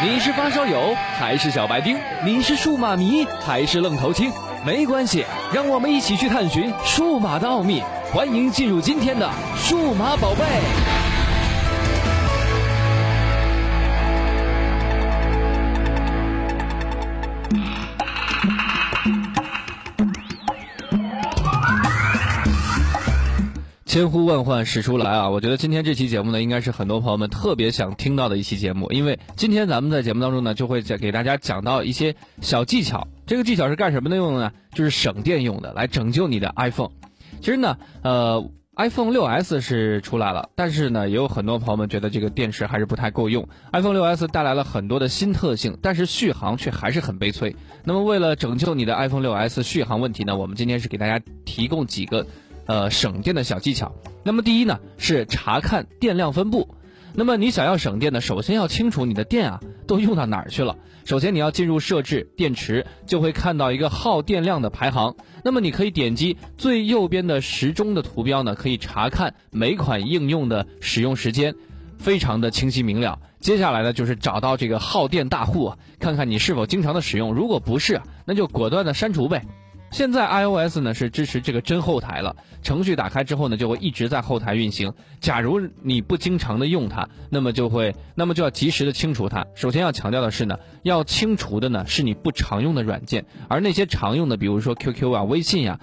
你是发烧友还是小白丁？你是数码迷还是愣头青？没关系，让我们一起去探寻数码的奥秘。欢迎进入今天的数码宝贝。千呼万唤始出来啊！我觉得今天这期节目呢，应该是很多朋友们特别想听到的一期节目，因为今天咱们在节目当中呢，就会讲给大家讲到一些小技巧。这个技巧是干什么的用的呢？就是省电用的，来拯救你的 iPhone。其实呢，呃，iPhone 6s 是出来了，但是呢，也有很多朋友们觉得这个电池还是不太够用。iPhone 6s 带来了很多的新特性，但是续航却还是很悲催。那么，为了拯救你的 iPhone 6s 续航问题呢，我们今天是给大家提供几个。呃，省电的小技巧。那么第一呢，是查看电量分布。那么你想要省电呢，首先要清楚你的电啊都用到哪儿去了。首先你要进入设置电池，就会看到一个耗电量的排行。那么你可以点击最右边的时钟的图标呢，可以查看每款应用的使用时间，非常的清晰明了。接下来呢，就是找到这个耗电大户，看看你是否经常的使用。如果不是，那就果断的删除呗。现在 iOS 呢是支持这个真后台了，程序打开之后呢就会一直在后台运行。假如你不经常的用它，那么就会，那么就要及时的清除它。首先要强调的是呢，要清除的呢是你不常用的软件，而那些常用的，比如说 QQ 啊、微信呀，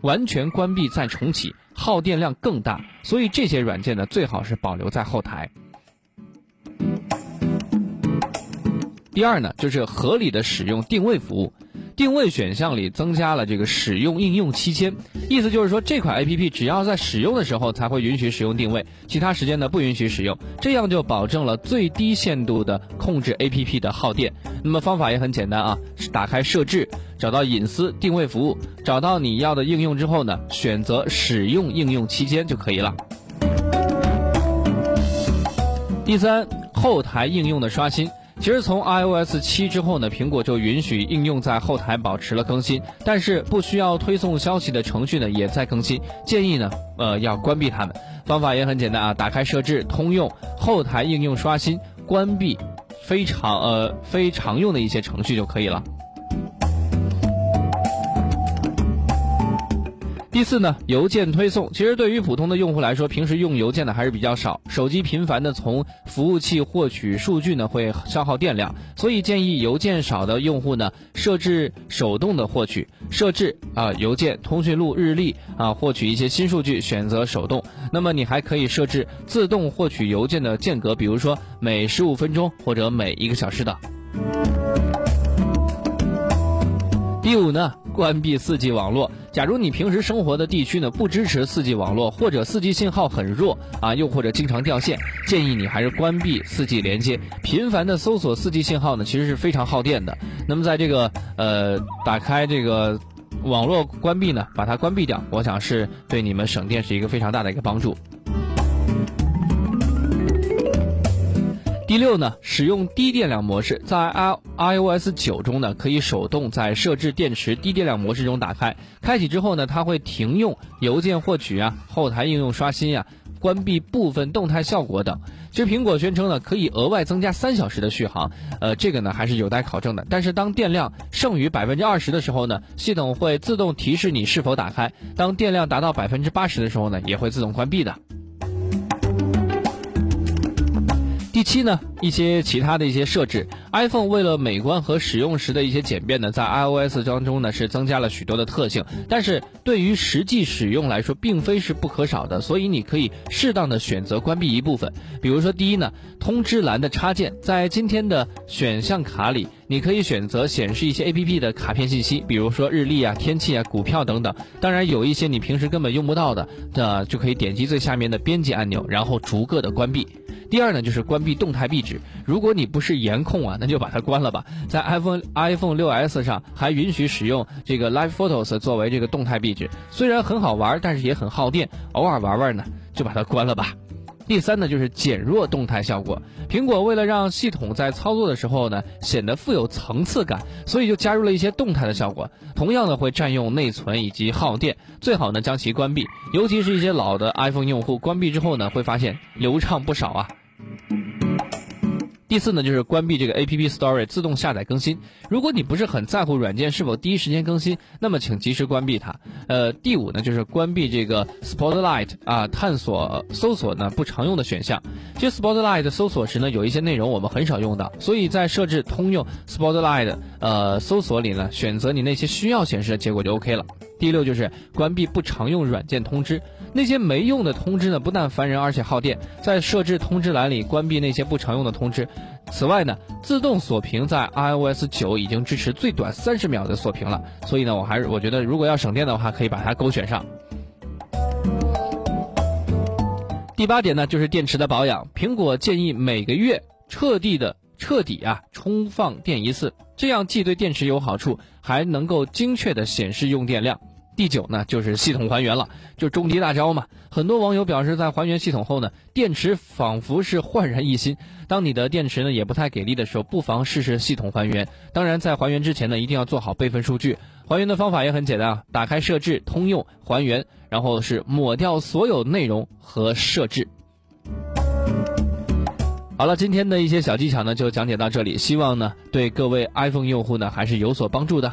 完全关闭再重启，耗电量更大。所以这些软件呢最好是保留在后台。第二呢，就是合理的使用定位服务。定位选项里增加了这个使用应用期间，意思就是说这款 A P P 只要在使用的时候才会允许使用定位，其他时间呢不允许使用，这样就保证了最低限度的控制 A P P 的耗电。那么方法也很简单啊，打开设置，找到隐私定位服务，找到你要的应用之后呢，选择使用应用期间就可以了。第三，后台应用的刷新。其实从 iOS 七之后呢，苹果就允许应用在后台保持了更新，但是不需要推送消息的程序呢也在更新，建议呢呃要关闭它们。方法也很简单啊，打开设置，通用后台应用刷新，关闭非常呃非常用的一些程序就可以了。第四呢，邮件推送。其实对于普通的用户来说，平时用邮件的还是比较少，手机频繁的从服务器获取数据呢，会消耗电量，所以建议邮件少的用户呢，设置手动的获取，设置啊邮件、通讯录、日历啊，获取一些新数据，选择手动。那么你还可以设置自动获取邮件的间隔，比如说每十五分钟或者每一个小时的。第五呢，关闭四 G 网络。假如你平时生活的地区呢不支持四 G 网络，或者四 G 信号很弱啊，又或者经常掉线，建议你还是关闭四 G 连接。频繁的搜索四 G 信号呢，其实是非常耗电的。那么在这个呃打开这个网络关闭呢，把它关闭掉，我想是对你们省电是一个非常大的一个帮助。第六呢，使用低电量模式，在 i iOS 九中呢，可以手动在设置电池低电量模式中打开，开启之后呢，它会停用邮件获取啊、后台应用刷新呀、关闭部分动态效果等。其实苹果宣称呢，可以额外增加三小时的续航，呃，这个呢还是有待考证的。但是当电量剩余百分之二十的时候呢，系统会自动提示你是否打开；当电量达到百分之八十的时候呢，也会自动关闭的。七呢，一些其他的一些设置，iPhone 为了美观和使用时的一些简便呢，在 iOS 当中呢是增加了许多的特性，但是对于实际使用来说，并非是不可少的，所以你可以适当的选择关闭一部分。比如说，第一呢，通知栏的插件，在今天的选项卡里，你可以选择显示一些 APP 的卡片信息，比如说日历啊、天气啊、股票等等。当然，有一些你平时根本用不到的，那就可以点击最下面的编辑按钮，然后逐个的关闭。第二呢，就是关闭动态壁纸。如果你不是颜控啊，那就把它关了吧。在 iPhone iPhone 6s 上还允许使用这个 Live Photos 作为这个动态壁纸，虽然很好玩，但是也很耗电，偶尔玩玩呢，就把它关了吧。第三呢，就是减弱动态效果。苹果为了让系统在操作的时候呢，显得富有层次感，所以就加入了一些动态的效果。同样呢会占用内存以及耗电，最好呢将其关闭。尤其是一些老的 iPhone 用户，关闭之后呢，会发现流畅不少啊。第四呢，就是关闭这个 App Store 自动下载更新。如果你不是很在乎软件是否第一时间更新，那么请及时关闭它。呃，第五呢，就是关闭这个 Spotlight 啊，探索搜索呢不常用的选项。其实 Spotlight 搜索时呢，有一些内容我们很少用到，所以在设置通用 Spotlight 呃搜索里呢，选择你那些需要显示的结果就 OK 了。第六就是关闭不常用软件通知，那些没用的通知呢，不但烦人，而且耗电。在设置通知栏里关闭那些不常用的通知。此外呢，自动锁屏在 iOS 九已经支持最短三十秒的锁屏了，所以呢，我还是我觉得如果要省电的话，可以把它勾选上。第八点呢，就是电池的保养。苹果建议每个月彻底的彻底啊充放电一次，这样既对电池有好处，还能够精确的显示用电量。第九呢，就是系统还原了，就终极大招嘛。很多网友表示，在还原系统后呢，电池仿佛是焕然一新。当你的电池呢也不太给力的时候，不妨试试系统还原。当然，在还原之前呢，一定要做好备份数据。还原的方法也很简单啊，打开设置、通用、还原，然后是抹掉所有内容和设置。好了，今天的一些小技巧呢，就讲解到这里。希望呢，对各位 iPhone 用户呢，还是有所帮助的。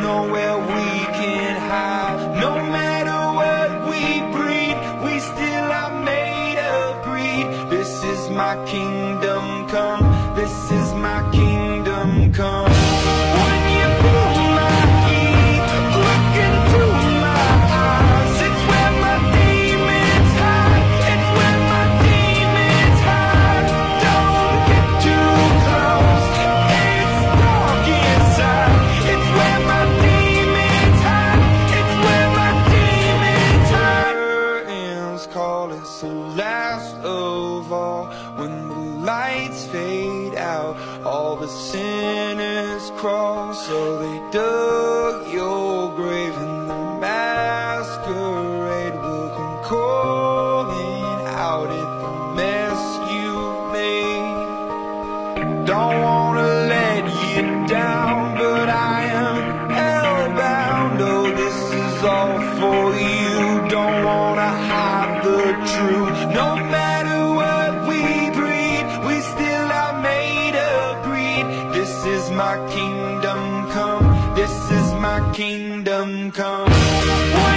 Nowhere we can hide. No matter what we breed, we still are made of greed. This is my kingdom The sinner's cross, so they dug. kingdom come.